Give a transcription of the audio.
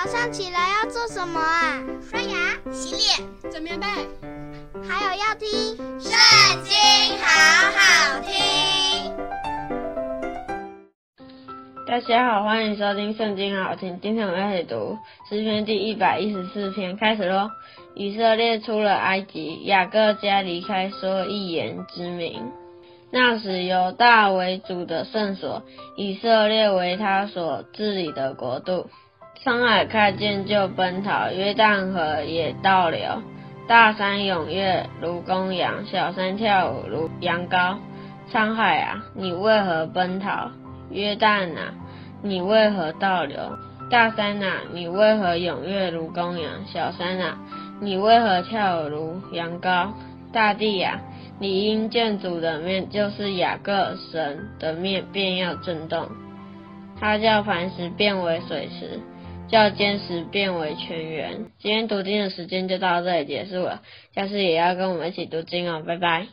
早上起来要做什么啊？刷牙、洗脸、整棉被，还有要听《圣经》，好好听。大家好，欢迎收听《圣经》，好好听。今天我们要一起读诗篇第一百一十四篇，开始喽。以色列出了埃及，雅各家离开说一言之名。那时犹大为主的圣所，以色列为他所治理的国度。沧海看见就奔逃，约旦河也倒流。大山踊跃如公羊，小山跳舞如羊羔。沧海啊，你为何奔逃？约旦啊，你为何倒流？大山啊，你为何踊跃如公羊？小山啊，你为何跳舞如羊羔？大地啊，你因见主的面，就是雅各神的面，便要震动。他叫磐石变为水池，叫坚持变为全员。今天读经的时间就到这里结束了，下次也要跟我们一起读经哦，拜拜。